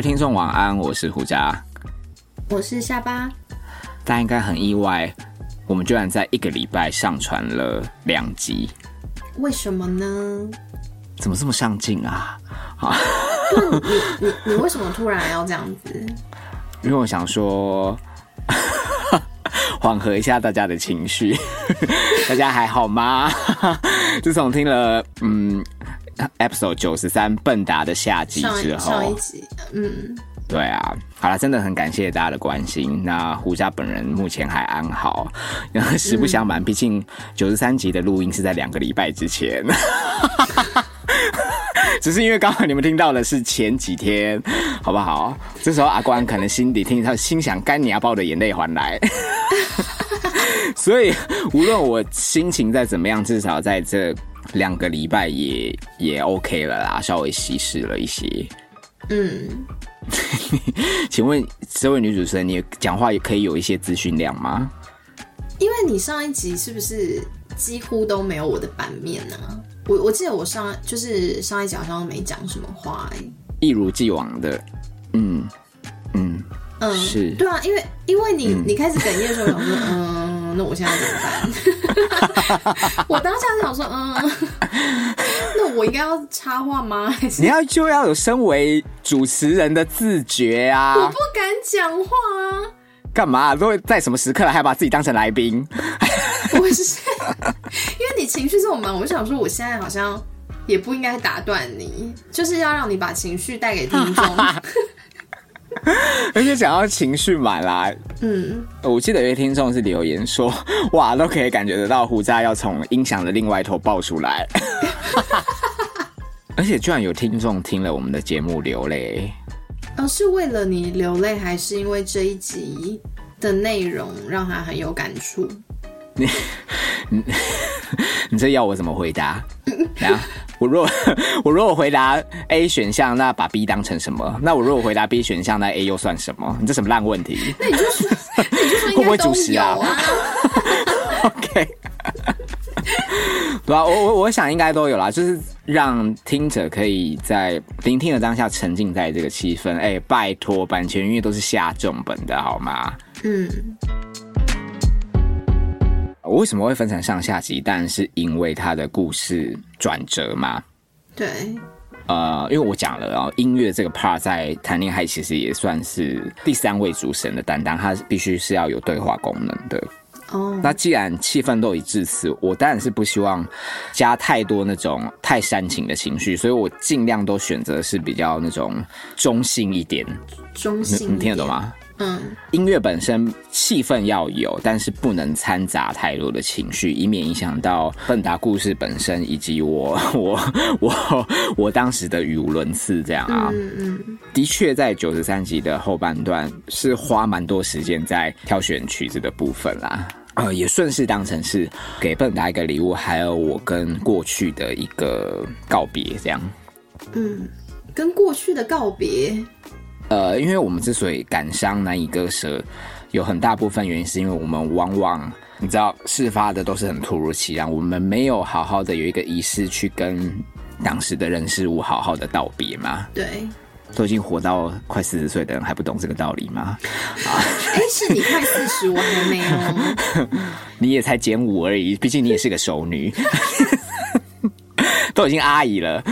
位听众晚安，我是胡佳，我是下巴。大家应该很意外，我们居然在一个礼拜上传了两集，为什么呢？怎么这么上进啊？啊，你你你为什么突然要这样子？因为我想说，缓和一下大家的情绪，大家还好吗？自从听了嗯。episode 九十三笨达的下集之后，上一集，嗯，对啊，好了，真的很感谢大家的关心。那胡家本人目前还安好，实不相瞒，毕竟九十三集的录音是在两个礼拜之前，只是因为刚好你们听到的是前几天，好不好？这时候阿关可能心底听到心想：干你要把我的眼泪还来。所以无论我心情再怎么样，至少在这。两个礼拜也也 OK 了啦，稍微稀释了一些。嗯，请问这位女主持人，你讲话也可以有一些资讯量吗？因为你上一集是不是几乎都没有我的版面呢？我我记得我上就是上一集好像没讲什么话，哎，一如既往的，嗯嗯嗯，是对啊，因为因为你你开始哽咽的时候，我 说嗯，那我现在怎么办？我当下想说，嗯，那我应该要插话吗？你要就要有身为主持人的自觉啊！我不敢讲话啊！干嘛？都会在什么时刻了，还把自己当成来宾？不是，因为你情绪这么满，我想说，我现在好像也不应该打断你，就是要让你把情绪带给听众。而且讲到情绪满啦，嗯，我记得有些听众是留言说，哇，都可以感觉得到胡渣要从音响的另外一头爆出来，而且居然有听众听了我们的节目流泪，哦，是为了你流泪，还是因为这一集的内容让他很有感触？你，你，你这要我怎么回答？啊？我若我如果回答 A 选项，那把 B 当成什么？那我如果回答 B 选项，那 A 又算什么？你这什么烂问题？那你就说，会不会主持啊？OK，对啊，我我我想应该都有啦，就是让听者可以在聆听的当下沉浸在这个气氛。哎，拜托，版权音乐都是下重本的好吗？嗯。我为什么会分成上下集？但是因为它的故事转折嘛。对。呃，因为我讲了啊，音乐这个 part 在谈恋爱其实也算是第三位主神的担当，它必须是要有对话功能的。哦。那既然气氛都已至此，我当然是不希望加太多那种太煽情的情绪，所以我尽量都选择是比较那种中性一点。中性，你听得懂吗？嗯，音乐本身气氛要有，但是不能掺杂太多的情绪，以免影响到笨达故事本身以及我 我我我当时的语无伦次这样啊。嗯嗯，的确，在九十三集的后半段是花蛮多时间在挑选曲子的部分啦。呃，也顺势当成是给笨达一个礼物，还有我跟过去的一个告别这样。嗯，跟过去的告别。呃，因为我们之所以感伤难以割舍，有很大部分原因是因为我们往往你知道事发的都是很突如其来，我们没有好好的有一个仪式去跟当时的人事物好好的道别嘛。对，都已经活到快四十岁的人还不懂这个道理吗？啊，哎，是你快四十，我还没有。你也才减五而已，毕竟你也是个熟女，都已经阿姨了。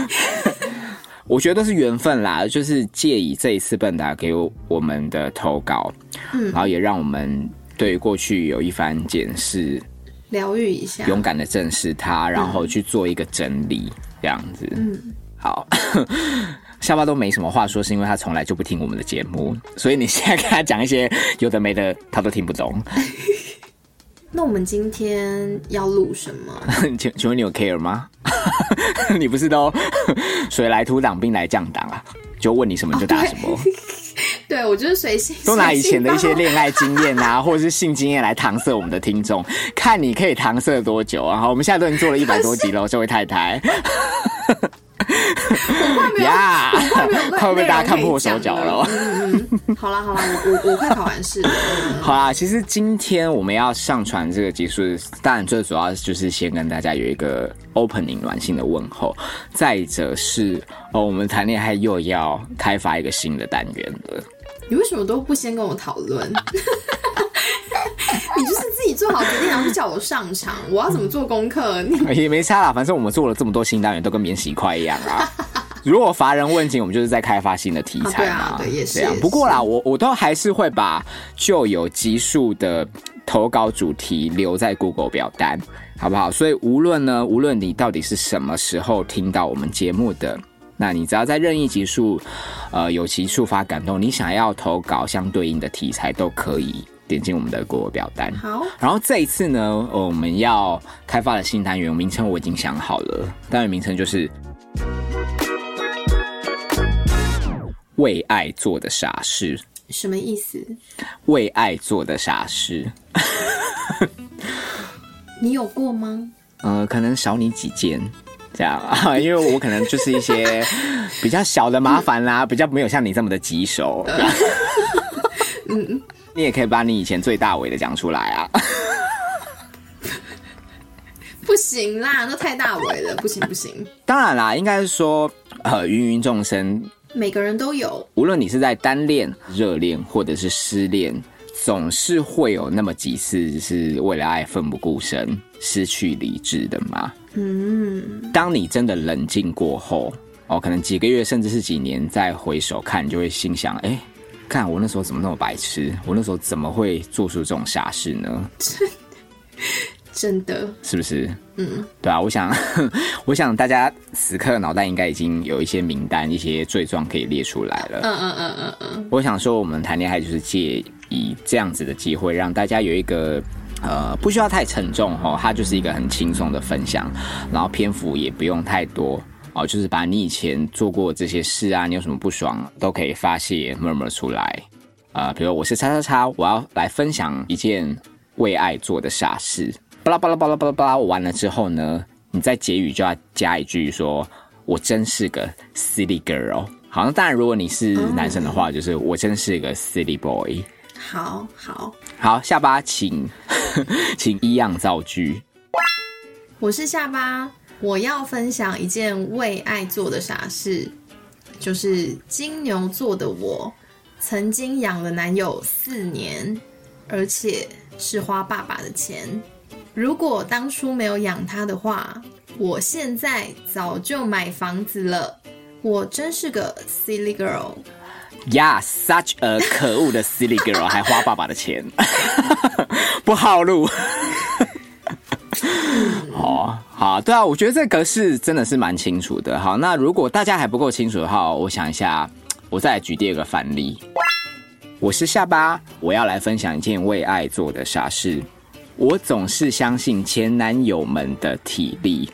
我觉得都是缘分啦，就是借以这一次笨达给我们的投稿，嗯，然后也让我们对过去有一番检视，疗愈一下，勇敢的正视它，然后去做一个整理，这样子。嗯，好，下巴都没什么话说，是因为他从来就不听我们的节目，所以你现在跟他讲一些有的没的，他都听不懂。那我们今天要录什么？请请问你有 care 吗？你不是都 水来土挡，兵来将挡啊？就问你什么就答什么。对，我就是随性。都拿以前的一些恋爱经验啊，或者是性经验来搪塞我们的听众，看你可以搪塞多久啊？好，我们现在都已经做了一百多集了，这位太太。我快没有，快没有快被 大家看破我手脚了嗯嗯，好啦好啦，我我我快考完试了。嗯 好啦，其实今天我们要上传这个集数，当然最主要就是先跟大家有一个 opening 暖心的问候，再者是哦，我们谈恋爱又要开发一个新的单元了。你为什么都不先跟我讨论？你就是自己做好决定，然后就叫我上场，我要怎么做功课？你 也没差啦，反正我们做了这么多新单元，都跟免洗块一样啊。如果乏人问津，我们就是在开发新的题材嘛。啊对啊对也是这样不过啦，我我都还是会把旧有集数的投稿主题留在 Google 表单，好不好？所以无论呢，无论你到底是什么时候听到我们节目的。那你只要在任意集数，呃，有其触发感动，你想要投稿相对应的题材都可以点进我们的 Google 表单。好，然后这一次呢，呃我们要开发的新单元名称我已经想好了，单元名称就是“为爱做的傻事什么意思？”。为爱做的傻事，你有过吗？呃，可能少你几件。这样啊，因为我可能就是一些 比较小的麻烦啦，比较没有像你这么的棘手。嗯，你也可以把你以前最大尾的讲出来啊。不行啦，那太大尾了，不行不行。当然啦，应该是说，呃，芸芸众生每个人都有，无论你是在单恋、热恋或者是失恋，总是会有那么几次是为了爱奋不顾身、失去理智的嘛。嗯，当你真的冷静过后，哦，可能几个月甚至是几年再回首看，你就会心想：哎、看我那时候怎么那么白痴？我那时候怎么会做出这种傻事呢？真的，是不是？嗯，对啊，我想，我想大家此刻脑袋应该已经有一些名单、一些罪状可以列出来了。嗯嗯嗯嗯嗯，我想说，我们谈恋爱就是借以这样子的机会，让大家有一个呃不需要太沉重哦，它就是一个很轻松的分享，然后篇幅也不用太多哦，就是把你以前做过这些事啊，你有什么不爽都可以发泄 murmur 出来。呃，比如我是叉叉叉，我要来分享一件为爱做的傻事，巴拉巴拉巴拉巴拉巴拉，我完了之后呢，你在结语就要加一句说：“我真是个 silly girl。”好，那当然，如果你是男生的话，就是我真是个 silly boy。好好，好，下巴请 请一样造句。我是下巴，我要分享一件为爱做的傻事，就是金牛座的我曾经养了男友四年，而且是花爸爸的钱。如果当初没有养他的话，我现在早就买房子了。我真是个 silly girl。Yeah，such a 可恶的 silly girl，还花爸爸的钱，不好路。哦，好，对啊，我觉得这格式真的是蛮清楚的。好，那如果大家还不够清楚的话，我想一下，我再来举第二个范例。我是下巴，我要来分享一件为爱做的傻事。我总是相信前男友们的体力，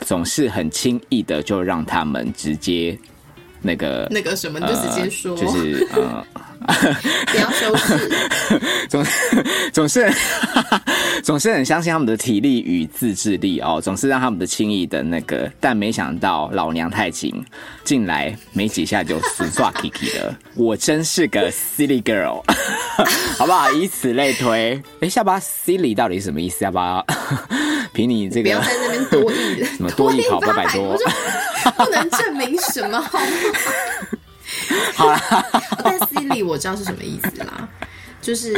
总是很轻易的就让他们直接那个那个什么，就直接说，呃就是呃，不要修饰。总 总是 总是很相信他们的体力与自制力哦，总是让他们的轻易的那个，但没想到老娘太紧，进来没几下就死抓 Kiki 了，我真是个 silly girl，好不好？以此类推。哎，下巴 silly 到底是什么意思？要不要凭你这个不要在那边多译了，什么多译考八百百多不能证明什么，好吗？好啦，但 silly 我知道是什么意思啦，就是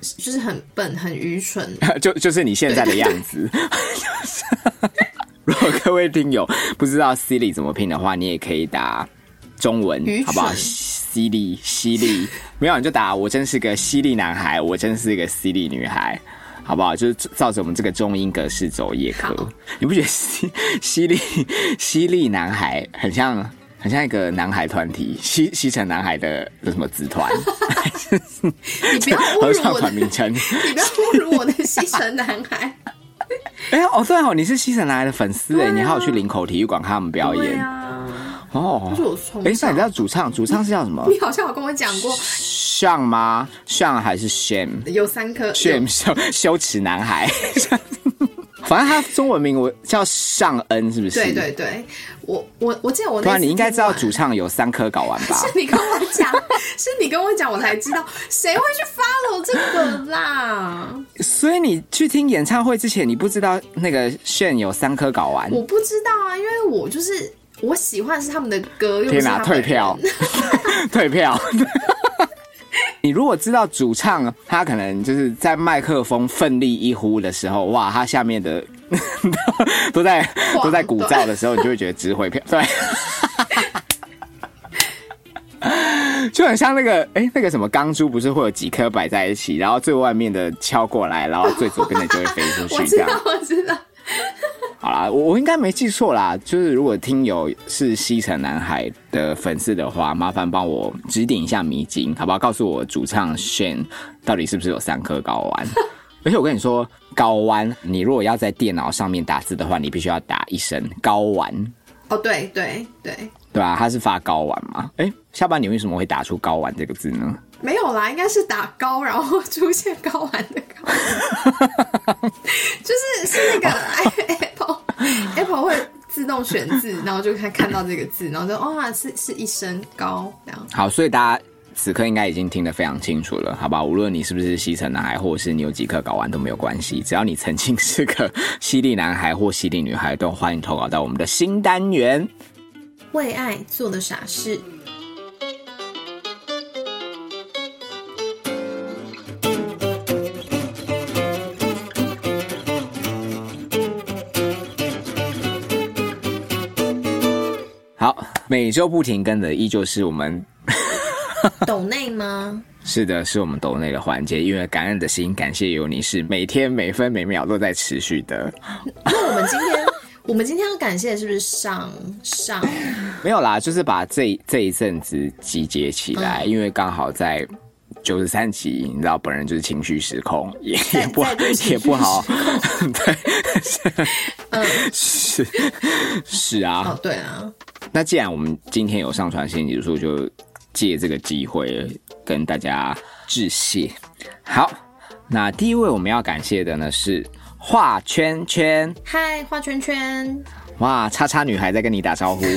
就是很笨、很愚蠢。就就是你现在的样子。如果各位听友不知道 silly 怎么拼的话，你也可以打中文好不好？犀利，犀利，没有你就打我真是个犀利男孩，我真是个犀利女孩。好不好？就是照着我们这个中英格式走也可好。你不觉得犀犀利犀利男孩很像很像一个男孩团体，西西城男孩的的什么子团？你不要侮辱我的，团名称？你不要侮辱我的西城男孩。哎、哦，对哦，你是西城男孩的粉丝哎、你还有去林口体育馆看他们表演、啊，哦这。是我从哎、那你小知道主唱？主唱是叫什么你好像有跟我讲过，像吗？像还是 shame？有三颗，shame 羞羞耻男孩。反反正他中文名我叫尚恩，是不是？对对对，我我我记得我那对啊，你应该知道主唱有三颗睾丸吧？是你跟我讲，是你跟我讲，我才知道，谁会去 follow 这个啦？所以你去听演唱会之前，你不知道那个炫有三颗睾丸？我不知道啊，因为我就是我喜欢的是他们的歌，又不天哪，退票，退票。你如果知道主唱他可能就是在麦克风奋力一呼的时候，哇，他下面的 都在都在鼓噪的时候，你就会觉得值回票，对。就很像那个，哎、那个什么钢珠，不是会有几颗摆在一起，然后最外面的敲过来，然后最左边的就会飞出去，这样。我知道，我知道。好啦，我我应该没记错啦。就是如果听友是西城男孩的粉丝的话，麻烦帮我指点一下迷津，好不好？告诉我主唱 Shane 到底是不是有三颗睾丸？而且我跟你说，睾丸，你如果要在电脑上面打字的话，你必须要打一声睾丸，哦，对对对，对啊，他是发睾丸嘛？哎、下半年为什么会打出睾丸这个字呢？没有啦，应该是打高，然后出现睾丸的高，就是是那个 Apple 会自动选字，然后就看看到这个字，然后就哇，是是一身高这样。好，所以大家此刻应该已经听得非常清楚了，好吧？无论你是不是西城男孩，或者是你有几颗睾丸都没有关系，只要你曾经是个 犀利男孩或犀利女孩，都欢迎投稿到我们的新单元。为爱做的傻事，每周不停更的依旧是我们，抖内吗？是的，是我们抖内的环节，因为感恩的心，感谢有你，是每天每分每秒都在持续的。那我们今天，我们今天要感谢的是不是上上？没有啦，就是把这这一阵子集结起来，因为刚好在九十三集，你知道本人就是情绪失控，也也不也不好，对，嗯，是是啊。哦，对啊，那既然我们今天有上传新集数，就借这个机会跟大家致谢。好，那第一位我们要感谢的呢是画圈圈，嗨，画圈圈，哇，叉叉女孩在跟你打招呼。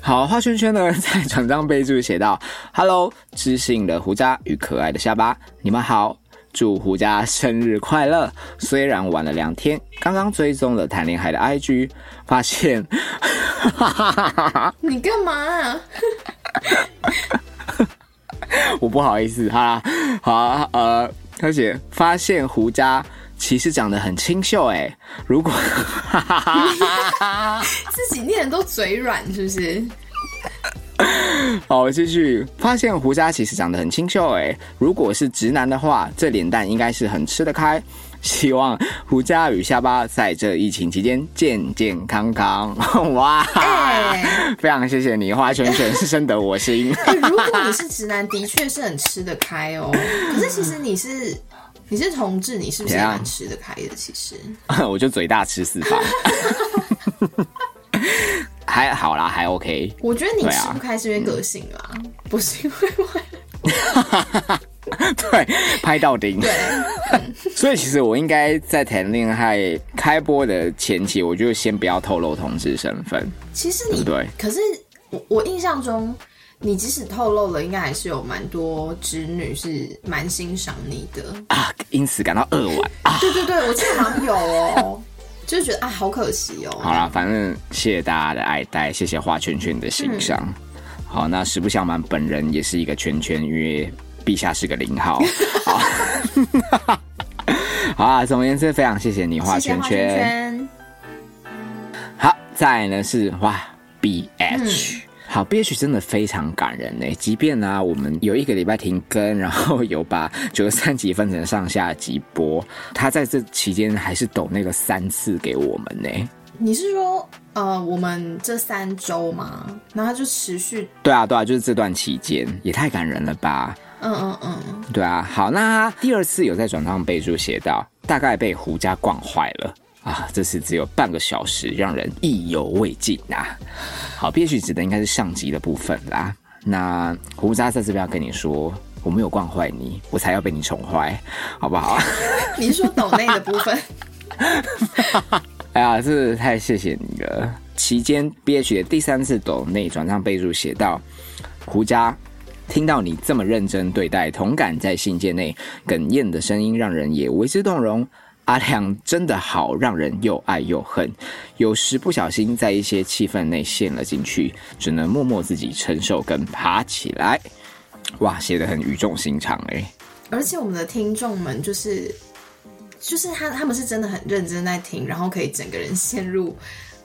好，画圈圈呢在转账备注写到：“Hello，知性的胡渣与可爱的下巴，你们好，祝胡佳生日快乐。虽然晚了两天，刚刚追踪了谈恋爱的 IG，发现，你干嘛、啊？我不好意思，好啦，好啊呃，而且发现胡佳其实长得很清秀哎，如果。”自己念的都嘴软是不是？好，我继续发现胡渣其实长得很清秀诶，如果是直男的话，这脸蛋应该是很吃得开。希望胡渣与下巴在这疫情期间健健康康。哇，哎非常谢谢你，花圈圈是深得我心。哎、如果你是直男，的确是很吃得开哦。可是其实你是你是同志，你是不是也怎样蛮吃得开的？其实我就嘴大吃四方，还好啦，还 OK。我觉得你吃不开是因为个性啦，不是因为我 对，拍到顶。对。所以其实我应该在谈恋爱开播的前期，我就先不要透露同志身份。其实你对可是我我印象中，你即使透露了，应该还是有蛮多直女是蛮欣赏你的。啊，因此感到扼腕啊。对对对，我记得好像有哦，就是觉得啊，好可惜哦。好啦，反正谢谢大家的爱戴，谢谢画圈圈的欣赏。好，那实不相瞒，本人也是一个圈圈，因为陛下是个零号。好，好啊，总而言之，非常谢谢你画圈圈圈。好，再来呢是哇，B H。好，B H 真的非常感人呢。即便呢、我们有一个礼拜停更，然后有把九十三集分成上下集播，他在这期间还是抖那个三次给我们呢。你是说呃，我们这三周吗？然后就持续，对啊，对啊，就是这段期间也太感人了吧？嗯嗯嗯，对啊，好，那他第二次有在转账备注写到，大概被胡家惯坏了啊，这次只有半个小时，让人意犹未尽啊。好，憋屈指的应该是上集的部分啦。那胡渣在这边要跟你说，我没有惯坏你，我才要被你宠坏，好不好？你是说抖内的部分？哎呀，这太谢谢你了。期间 B H 的第三次抖内转账备注写道：胡渣。听到你这么认真对待，同感在信件内哽咽的声音，让人也为之动容。阿亮真的好，让人又爱又恨。有时不小心在一些气氛内陷了进去，只能默默自己承受跟爬起来。哇，写的很语重心长哎。而且我们的听众们就是，就是他他们是真的很认真在听，然后可以整个人陷入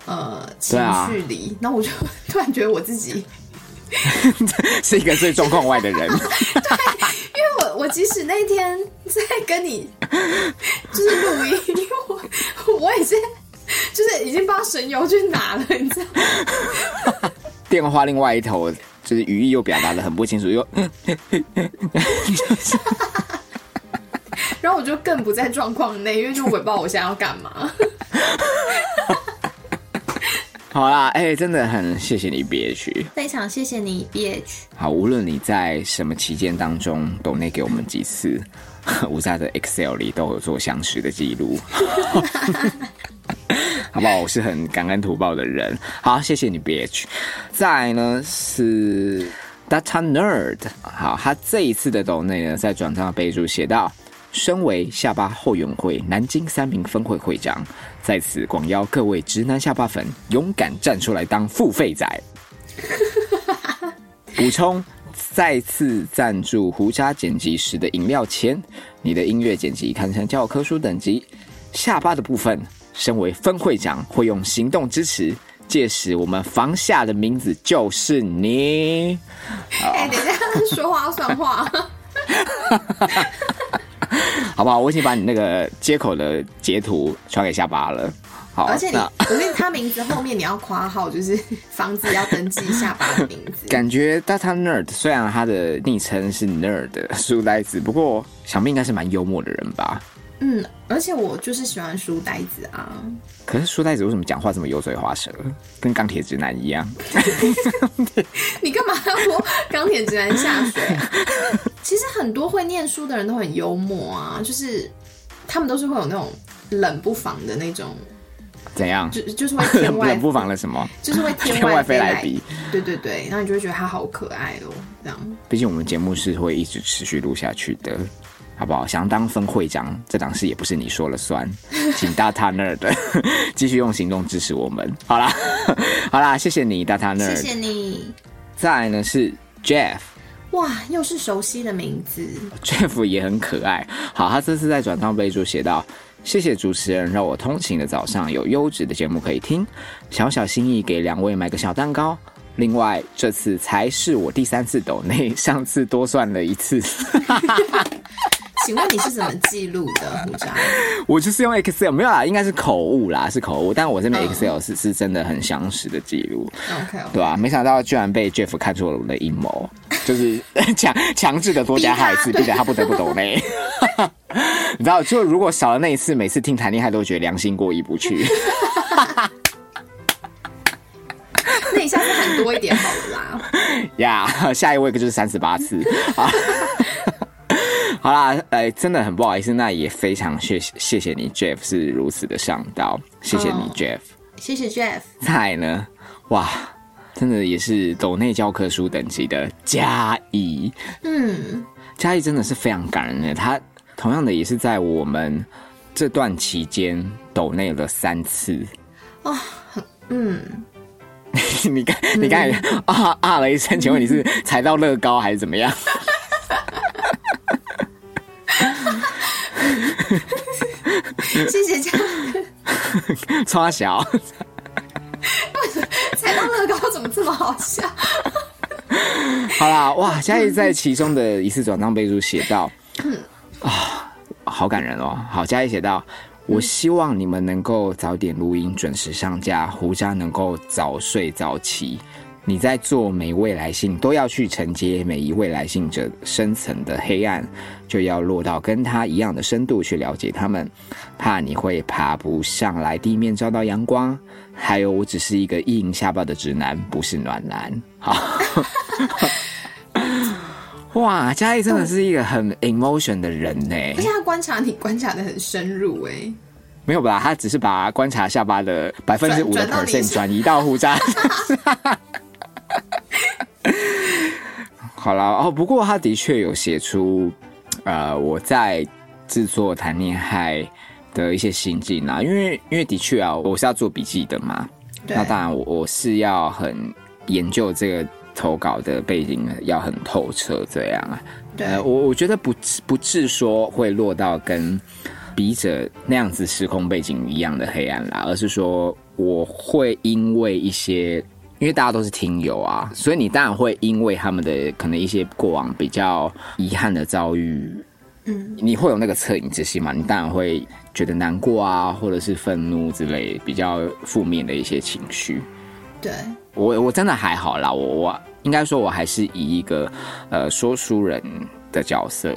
呃情绪里。那我就 突然觉得我自己。是一个最状况外的人。对，因为我我即使那天在跟你 就是录音，因为我我也是就是已经把神游去拿了，你知道？电话另外一头就是语义又表达的很不清楚，又，然后我就更不在状况内，因为就我也不知道我现在要干嘛。好啦，哎，真的很谢谢你 B H，非常谢谢你 B H。好，无论你在什么期间当中都内给我们几次，我在的 Excel 里都有做详实的记录，好不好？我是很感恩图报的人。好，谢谢你 B H。再呢是 Data Nerd，好，他这一次的抖内呢，在转账备注写到。身为下巴后援会南京三名分会会长，在此广邀各位直男下巴粉勇敢站出来当付费仔。补充：再次赞助胡渣剪辑时的饮料钱，你的音乐剪辑堪称教科书等级。下巴的部分，身为分会长会用行动支持，届时我们房下的名字就是你。哎，等一下，说话算话。好不好？我已经把你那个接口的截图传给下巴了。好，而且你，我跟他名字后面你要夸号，就是 房子要登记下巴的名字。感觉 Data Nerd 虽然他的昵称是 Nerd 书呆子，不过想必应该是蛮幽默的人吧。嗯，而且我就是喜欢书呆子啊。可是书呆子为什么讲话这么油嘴滑舌，跟钢铁直男一样？你干嘛要说钢铁直男下水？其实很多会念书的人都很幽默啊，就是他们都是会有那种冷不防的那种。怎样？就就是会天外冷不防了什么？就是会天外飞来比。对对对，然后你就会觉得他好可爱哦，这样。毕竟我们节目是会一直持续录下去的。好不好？想当分会长，这档事也不是你说了算，请大他那儿的继续用行动支持我们。好啦，好啦，谢谢你，大他那儿，谢谢你。再来呢是 Jeff，哇，又是熟悉的名字。Jeff 也很可爱。好，他这次在转账备注写道：谢谢主持人，让我通勤的早上有优质的节目可以听。小小心意给两位买个小蛋糕。另外，这次才是我第三次抖内，上次多算了一次。请问你是怎么记录的，胡渣？我就是用 Excel，没有啦，应该是口误啦，是口误。但我这边 Excel 是是真的很详实的记录，OK，对吧？没想到居然被 Jeff 看出了我的阴谋，就是 强强制的多加他一次，并且他不得不懂嘞。你知道，就如果少了那一次，每次听谈恋爱都觉得良心过意不去。那你下次喊多一点好了啦。呀，下一位就是三十八次啊。好啦，哎，真的很不好意思，那也非常谢谢谢你，Jeff 是如此的上道，谢谢你，Jeff，谢谢 Jeff。菜呢？哇，真的也是抖内教科书等级的嘉怡，嗯，嘉怡真的是非常感人的，他同样的也是在我们这段期间抖内了三次，哦，嗯，你刚你刚才啊啊了一声，请问你是踩到乐高还是怎么样？谢谢嘉义，超小，踩到乐高怎么这么好笑？好啦，哇！嘉义在其中的一次转账备注写到，啊，好感人哦。好，嘉义写到，我希望你们能够早点录音，准时上架，胡家能够早睡早起。你在做每位来信，都要去承接每一位来信者深层的黑暗，就要落到跟他一样的深度去了解他们，怕你会爬不上来地面照到阳光。还有，我只是一个意淫下巴的直男，不是暖男。好，哇，嘉义真的是一个很 emotion 的人呢，而且他观察你观察的很深入哎。没有吧？他只是把观察下巴的百分之五的 percent 转移到胡渣。好了哦，不过他的确有写出，呃，我在制作谈恋爱的一些心境啊，因为因为的确啊，我是要做笔记的嘛。那当然，我我是要很研究这个投稿的背景，要很透彻这样啊。对，我我觉得不不至说会落到跟。笔者那样子时空背景一样的黑暗啦，而是说我会因为一些，因为大家都是听友啊，所以你当然会因为他们的可能一些过往比较遗憾的遭遇，嗯，你会有那个恻隐之心嘛？你当然会觉得难过啊，或者是愤怒之类比较负面的一些情绪。对我我真的还好啦，我我应该说我还是以一个呃说书人的角色。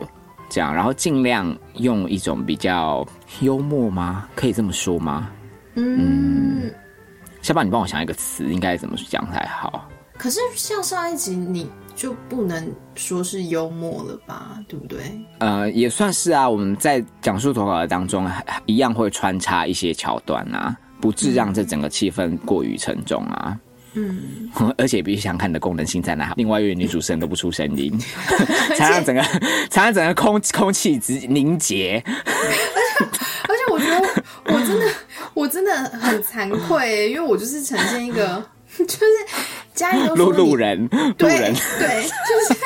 这样，然后尽量用一种比较幽默吗？可以这么说吗？嗯，小宝，你帮我想一个词，应该怎么讲才好？可是像上一集，你就不能说是幽默了吧？对不对？呃，也算是啊。我们在讲述投稿的当中，一样会穿插一些桥段啊，不致让这整个气氛过于沉重啊。嗯，而且必须想看你的功能性在哪。另外，因为女主持人都不出声音，才让整个才让整个空空气直凝结。而且，我觉得我真的我真的很惭愧，因为我就是呈现一个 就是家里路路人，路人对，就是。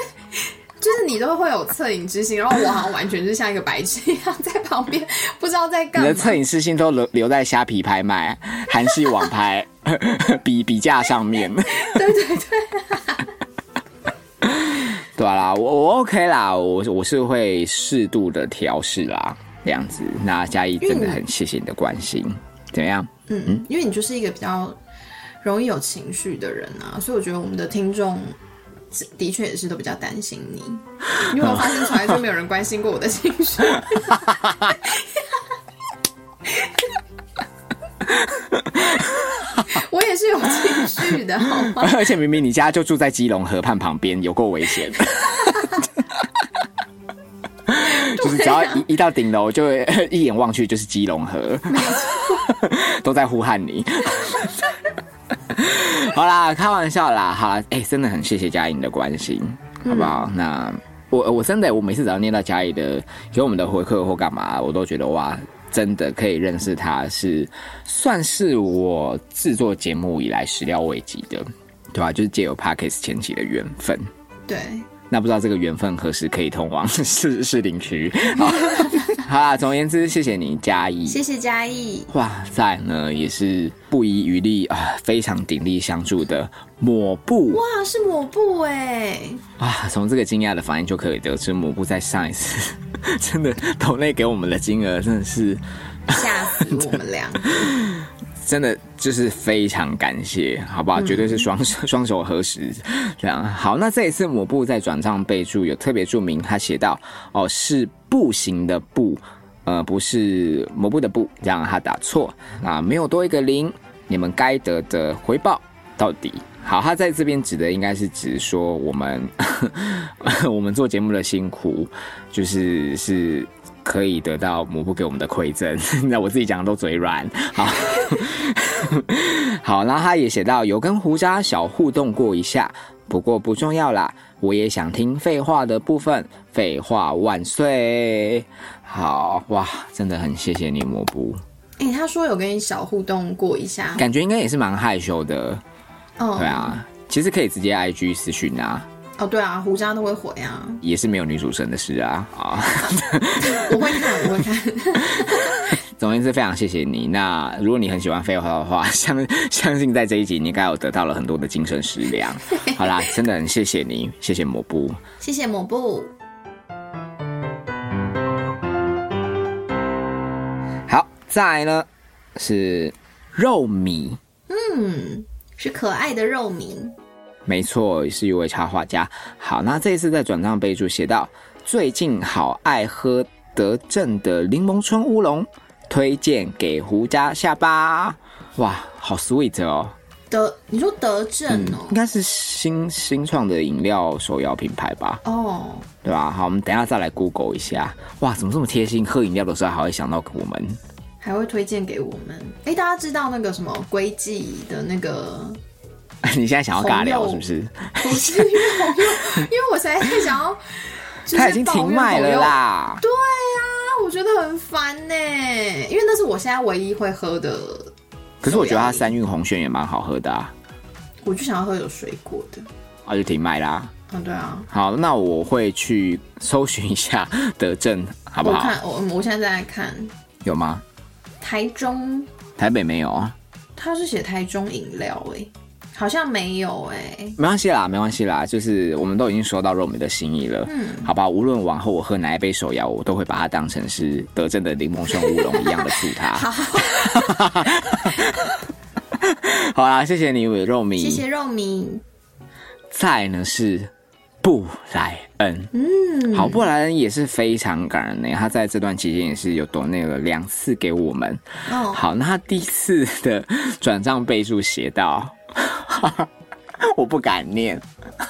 就是你都会有恻隐之心，然后我好像完全是像一个白痴一样在旁边，不知道在干。你的恻隐之心都留留在虾皮拍卖、韩系网拍 比比价上面。对 对对，对啦，我我 OK 啦，我我是会适度的调试啦，这样子。那嘉义真的很谢谢你的关心，怎么样？嗯嗯，因为你就是一个比较容易有情绪的人啊，所以我觉得我们的听众。的确也是都比较担心你，因为我发现从来就没有人关心过我的情绪。我也是有情绪的，好吗？而且明明你家就住在基隆河畔旁边，有够危险。就是只要一一到顶楼，就 一眼望去就是基隆河，都在呼喊你。好啦，开玩笑啦，好啦，哎，真的很谢谢嘉颖的关心，好不好？那我我真的，我每次只要念到嘉颖的给我们的回馈或干嘛，我都觉得哇，真的可以认识他，是算是我制作节目以来始料未及的，对吧？就是借由 Parkes 前期的缘分，对。那不知道这个缘分何时可以通往市市领区？好啦，总而言之，谢谢你嘉义，谢谢嘉义。哇塞，呢也是不遗余力啊，非常鼎力相助的抹布。哇，是抹布哎！啊，从这个惊讶的反应就可以得知，抹布在上一次真的 投内给我们的金额真的是吓死我们俩。真的就是非常感谢，好不好？绝对是双手双手合十，这样好。那这一次抹布在转账备注有特别注明，他写到哦是步行的步，呃不是抹布的布，这样他打错啊，没有多一个零，你们该得的回报到底好。他在这边指的应该是指说我们 我们做节目的辛苦，就是是。可以得到抹布给我们的馈赠，那我自己讲的都嘴软。好，好，然后他也写到有跟胡渣小互动过一下，不过不重要啦。我也想听废话的部分，废话万岁。好哇，真的很谢谢你魔布。哎，他说有跟你小互动过一下，感觉应该也是蛮害羞的。哦，对啊，其实可以直接 IG 私讯啊。哦，对啊，胡渣都会回啊，也是没有女主神的事啊啊！我会看，我会看。总而言之，非常谢谢你。那如果你很喜欢废话的话，相相信在这一集你应该有得到了很多的精神食粮。好啦，真的很谢谢你，谢谢抹布，谢谢抹布。好，再来呢是肉米，嗯，是可爱的肉米。没错，是一位插画家。好，那这一次在转账备注写到：最近好爱喝德政的柠檬春乌龙，推荐给胡家下巴。哇，好 sweet 哦！德，你说德政哦应？该是新新创的饮料手摇品牌吧？哦，对吧？好，我们等一下再来 Google 一下。哇，怎么这么贴心？喝饮料的时候还会想到我们。还会推荐给我们。哎，大家知道那个什么龟记的那个？你现在想要尬聊是不是？不是因为红肉，因为我实在太想要，就是它已经停卖了。啦。对啊，我觉得很烦呢，因为那是我现在唯一会喝的。可是我觉得它三运红轩也蛮好喝的啊，我就想要喝有水果的。啊就停卖啦。啊，对啊，好，那我会去搜寻一下 德政，好不好？我看我我现在在看有吗？台中，台北没有啊，他是写台中饮料哎，好像没有哎。没关系啦，没关系啦，就是我们都已经收到肉米的心意了，嗯，好吧。无论往后我喝哪一杯手摇，我都会把它当成是德政的柠檬酸乌龙一样的醋它。好，好啦，谢谢你，肉米。谢谢肉米。再呢是布莱恩，嗯，好，布莱恩也是非常感人的，他在这段期间也是有多那个两次给我们。哦，好，那他第一次的转账备注写到，我不敢念，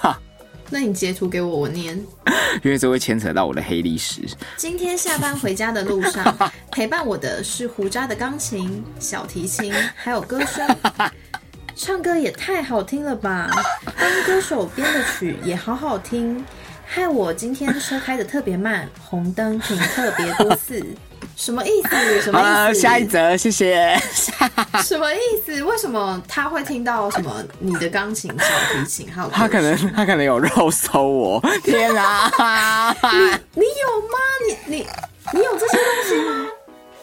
那你截图给我，我念。因为这会牵扯到我的黑历史。今天下班回家的路上，陪伴我的是胡渣的钢琴、小提琴，还有歌声。唱歌也太好听了吧！当歌手编的曲也好好听，害我今天车开的特别慢，红灯停特别多次。什么意思？什么，意思？下一则，谢谢。什么意思？为什么他会听到什么你的钢琴、小提琴还有他可能他可能有肉搜我，天啊！你有吗？你你你有这些东西吗？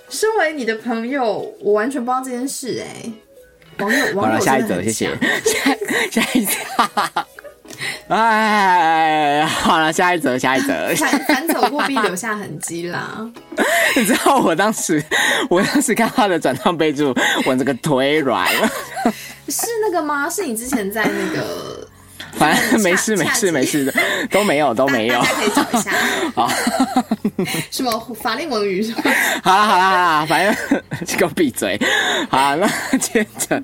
身为你的朋友，我完全不知道这件事哎、网友网友下一则，谢谢。下下一则。哎，好了，下一则，下一则。反反走过必留下痕迹啦。你知道我当时，我当时看他的转账备注，我这个腿软了。是那个吗？是你之前在那个反正 没事恰没事恰没事的，都 没有都没有大。家可以找一下。好，什么法令纹语是吧？好啦好啦好啦，反正给我闭嘴。好，那接着，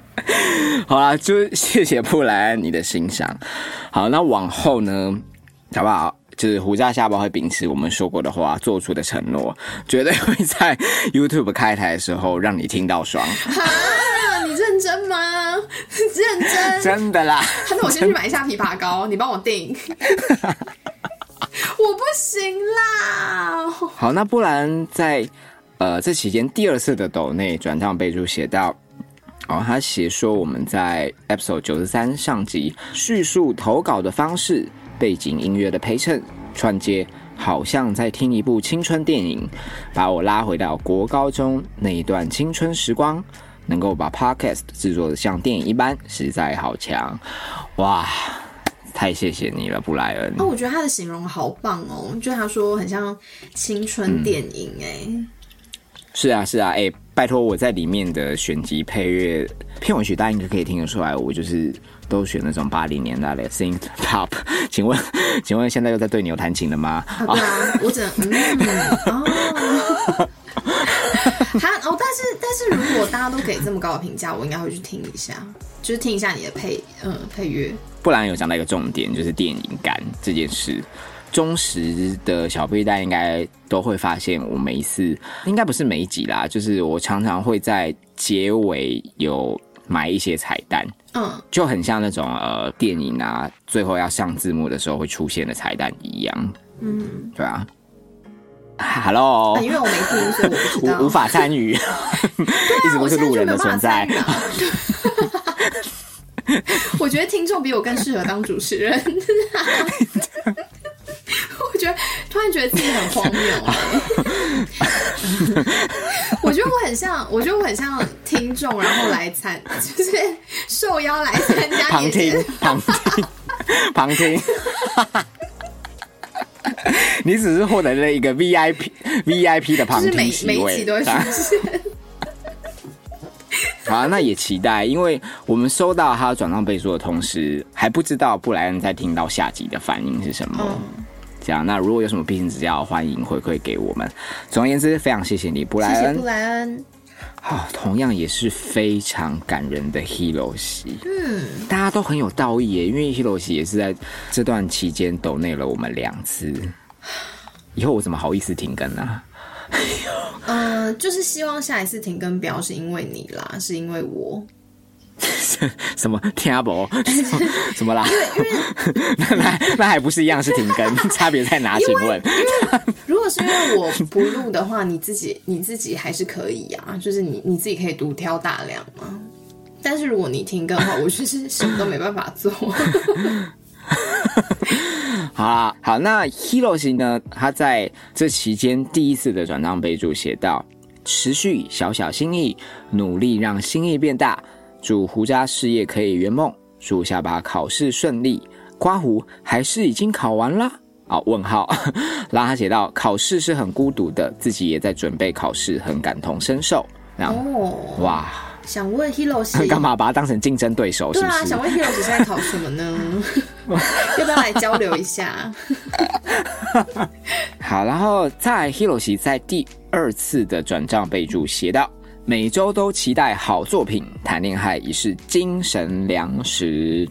好啦，就谢谢布莱恩你的欣赏。好，那往后呢，好不好？就是胡家下巴会秉持我们说过的话，做出的承诺，绝对会在 YouTube 开台的时候让你听到爽？认真。真的啦。那我先去买一下枇杷膏，你帮我订。我不行啦。好，那不然在呃这期间第二次的抖内转账备注写到，哦，他写说我们在 episode 九十三上集叙述投稿的方式、背景音乐的陪衬、串接，好像在听一部青春电影，把我拉回到国高中那一段青春时光。能够把 podcast 制作的像电影一般，实在好强！哇，太谢谢你了，布莱恩。哦，我觉得他的形容好棒哦，就他说很像青春电影哎、是啊，是啊，哎、拜托我在里面的选集配乐片尾曲，大家应该可以听得出来，我就是都选那种八零年代的 synth pop。请问，请问现在又在对牛弹琴了吗？啊，对啊，我只能嗯哦。但是但是如果大家都给这么高的评价，我应该会去听一下，就是听一下你的配嗯配乐。不然有讲到一个重点，就是电影感这件事。忠实的小背带应该都会发现，我每一次应该不是每一集啦，就是我常常会在结尾有埋一些彩蛋，嗯，就很像那种呃电影啊，最后要上字幕的时候会出现的彩蛋一样。嗯，对啊。Hello，、啊因为我没听，所以我不知道。无无法参与，一直都是路人的存在。我觉得听众比我更适合当主持人。我觉得突然觉得自己很荒谬、欸。我觉得我很像，我觉得我很像听众，然后来参，就是受邀来参加旁听，旁听，旁听。你只是获得了一个 VIP VIP 的旁听席位每一集都会出啊现。好啊，那也期待，因为我们收到他转账备注的同时，还不知道布莱恩在听到下集的反应是什么。嗯这样，那如果有什么批评指教，欢迎回馈给我们。总而言之，非常谢谢你，布莱恩谢谢布。莱恩。好，同样也是非常感人的 Hiroshi。嗯，大家都很有道义耶，因为 Hiroshi 也是在这段期间抖内了我们两次。以后我怎么好意思停更呢？呃，就是希望下一次停更不要是因为你啦，是因为我。什么听不？什么啦？那那那还不是一样是停更？差别在哪？请问？如果是因为我不录的话，你自己 你自己还是可以啊，就是你你自己可以独挑大梁嘛。但是如果你停更的话，我就是什么都没办法做。好好，那 Hero 型呢？他在这期间第一次的转账备注写到：持续小小心意，努力让心意变大。祝胡家事业可以圆梦，祝下巴考试顺利。刮胡还是已经考完了了？哦，问号。然后他写到：考试是很孤独的，自己也在准备考试，很感同身受。哦，哇。想问 Hiroshi 干嘛把他当成竞争对手？对啊，想问 Hiroshi 在考什么呢？要不要来交流一下？好，然后在 Hiroshi 在第二次的转账备注写到：每周都期待好作品，谈恋爱已是精神粮食。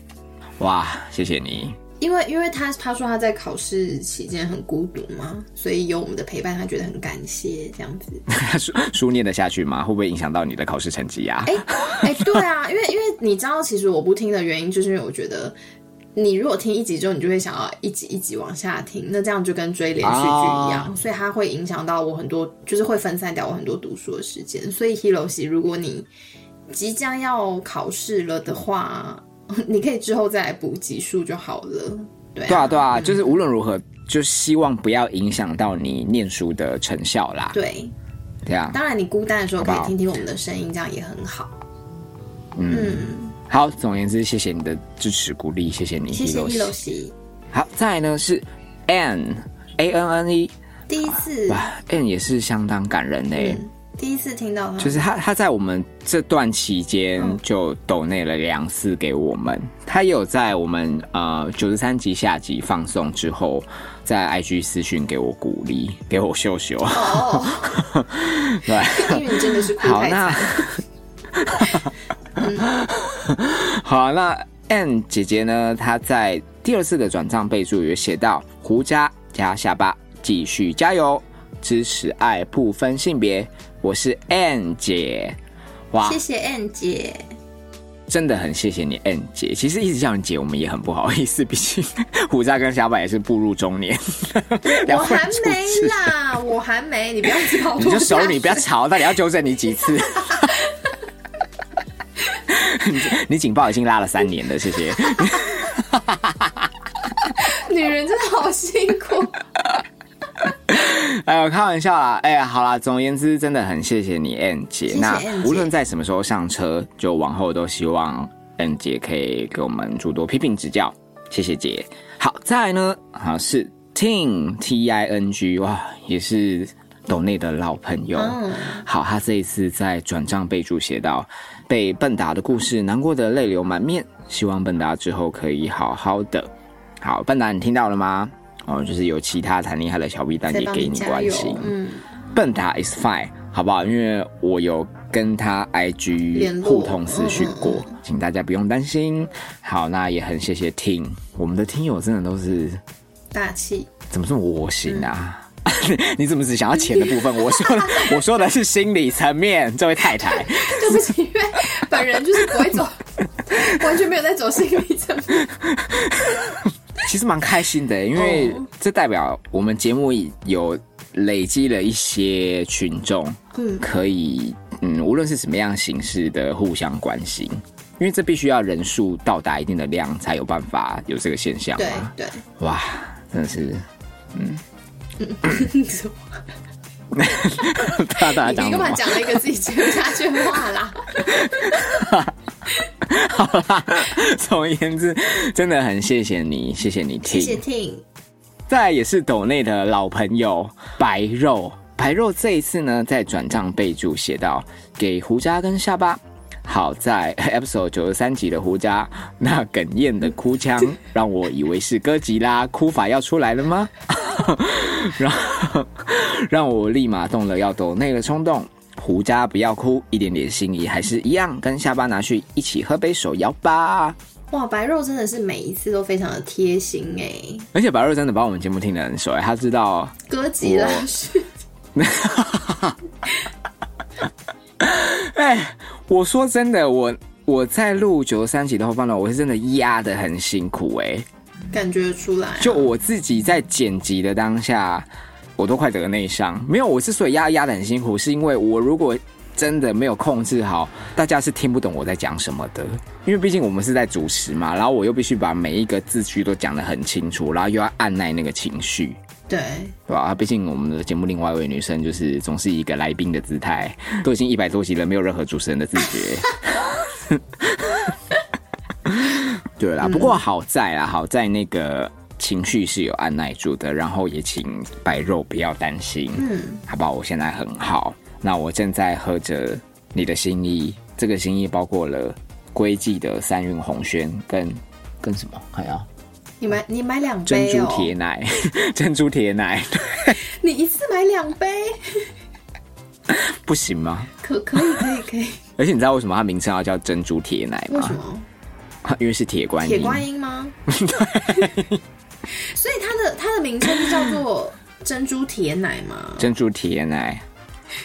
哇，谢谢你。因为，因为他他说他在考试期间很孤独嘛，所以有我们的陪伴，他觉得很感谢这样子。书书念得下去吗？会不会影响到你的考试成绩呀？哎哎，对啊，因为因为你知道，其实我不听的原因，就是因为我觉得你如果听一集之后，你就会想要一集一集往下听，那这样就跟追连续剧一样，所以它会影响到我很多，就是会分散掉我很多读书的时间。所以 Hiroshi，如果你即将要考试了的话。你可以之后再来补集数就好了。对啊，对啊，就是无论如何，就希望不要影响到你念书的成效啦。对，对啊。当然，你孤单的时候可以听听我们的声音，这样也很好。嗯，好。总而言之，谢谢你的支持鼓励，谢谢你，谢谢一楼西。好，再来呢是 N A N N E，第一次哇，N 也是相当感人诶。第一次听到他，就是他，他在我们这段期间就抖内了两次给我们。他也有在我们呃九十三集下集放送之后，在 IG 私讯给我鼓励，给我秀秀。哦，对，因为你真的是好那。好，那 N 姐姐呢？她在第二次的转账备注也写到：胡家加下巴，继续加油，支持爱不分性别。我是 N 姐，哇！谢谢 N 姐，真的很谢谢你 N 姐。其实一直叫你姐，我们也很不好意思，毕竟虎渣跟小柏也是步入中年。我还没啦，我还没，你不要吵，你就手你不要吵，到底要纠正你几次？你你警报已经拉了三年了，谢谢。女人真的好辛苦。哎呦，开玩笑啦！哎呀，好啦，总而言之，真的很谢谢你，N 姐。那无论在什么时候上车，就往后都希望 N 姐可以给我们诸多批评指教。谢谢姐。好，再来呢，好是 Ting T I N G，哇，也是斗内的老朋友。好，他这一次在转账备注写到，被笨达的故事难过的泪流满面，希望笨达之后可以好好的。好，笨达，你听到了吗？哦，就是有其他谈恋爱的小 B 蛋也给你关心，嗯，笨达 is fine，好不好？因为我有跟他 IG 互通私讯过，请大家不用担心。好，那也很谢谢听我们的听友，真的都是大气，怎么这么窝心啊？你怎么只想要钱的部分？我说我说的是心理层面，这位太太，对不起，因为本人就是不会走，完全没有在走心理层面。其实蛮开心的，因为这代表我们节目有累积了一些群众，嗯，可以，嗯，无论是什么样形式的互相关心，因为这必须要人数到达一定的量，才有办法有这个现象嘛。对，哇，真的是，嗯，他 大家讲，你干嘛讲了一个自己接不下去的话啦？好啦，总而言之，真的很谢谢你，谢谢你听，谢谢听。再也是斗内的老朋友白肉，白肉这一次呢，在转账备注写到给胡渣跟下巴。好在 episode 九十三集的胡渣那哽咽的哭腔，让我以为是歌吉拉哭法要出来了吗？然后让我立马动了要抖内的冲动。胡渣不要哭，一点点心意还是一样，跟下巴拿去一起喝杯手摇吧。哇，白肉真的是每一次都非常的贴心哎，而且白肉真的把我们节目听得很熟哎，他知道歌吉拉是。哎，我说真的，我我在录九十三集的后半段，我是真的压的很辛苦哎，感觉出来。就我自己在剪辑的当下。我都快得内伤，没有。我之所以压压的很辛苦，是因为我如果真的没有控制好，大家是听不懂我在讲什么的。因为毕竟我们是在主持嘛，然后我又必须把每一个字句都讲得很清楚，然后又要按耐那个情绪，对，对吧？毕竟我们的节目另外一位女生就是总是一个来宾的姿态，都已经一百多集了，没有任何主持人的自觉。对啦，不过好在啊，好在那个。情绪是有按耐住的，然后也请白肉不要担心，嗯，好不好？我现在很好，那我正在喝着你的心意，这个心意包括了归记的三韵红轩跟跟什么？还要你买你买两杯珍珠铁奶，珍珠铁奶，对，你一次买两杯，不行吗？可可以可以可以，而且你知道为什么它名称要叫珍珠铁奶吗？为什么？因为是铁观音，铁观音吗？对。所以它的它的名称叫做珍珠铁奶吗？珍珠铁奶，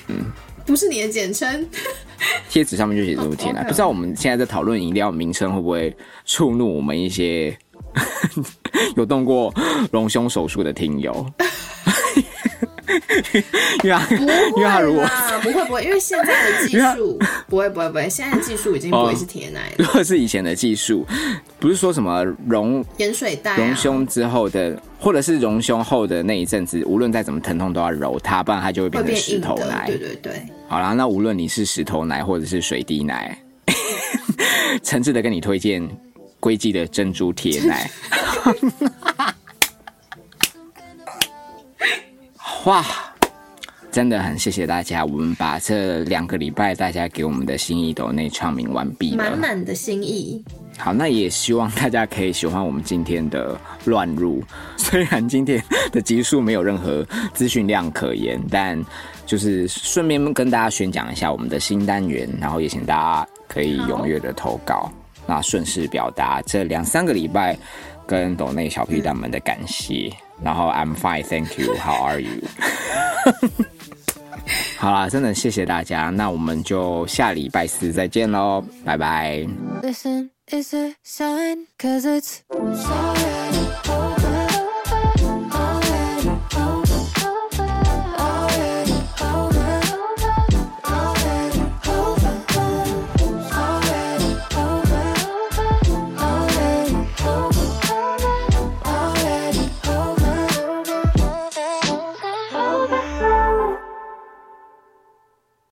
嗯，不是你的简称。贴纸上面就写珍珠铁奶，不知道我们现在在讨论饮料名称会不会触怒我们一些有动过隆胸手术的听友。因为他如果不会不会，因为现在的技术不会不会不会，现在的技术已经不会是铁奶了。如果是以前的技术，不是说什么溶盐水袋隆胸之后的，或者是隆胸后的那一阵子，无论再怎么疼痛都要揉它，不然它就会变成石头奶。对对对。好啦，那无论你是石头奶或者是水滴奶，诚挚的跟你推荐硅基的珍珠铁奶。哇，真的很谢谢大家！我们把这两个礼拜大家给我们的心意都内唱明完毕了，满满的心意。好，那也希望大家可以喜欢我们今天的乱入。虽然今天的集数没有任何资讯量可言，但就是顺便跟大家宣讲一下我们的新单元，然后也请大家可以踊跃的投稿，那顺势表达这两三个礼拜跟抖内小屁蛋们的感谢。然后 I'm fine, thank you. How are you? 好啦，真的谢谢大家，那我们就下礼拜四再见喽，拜拜。Listen,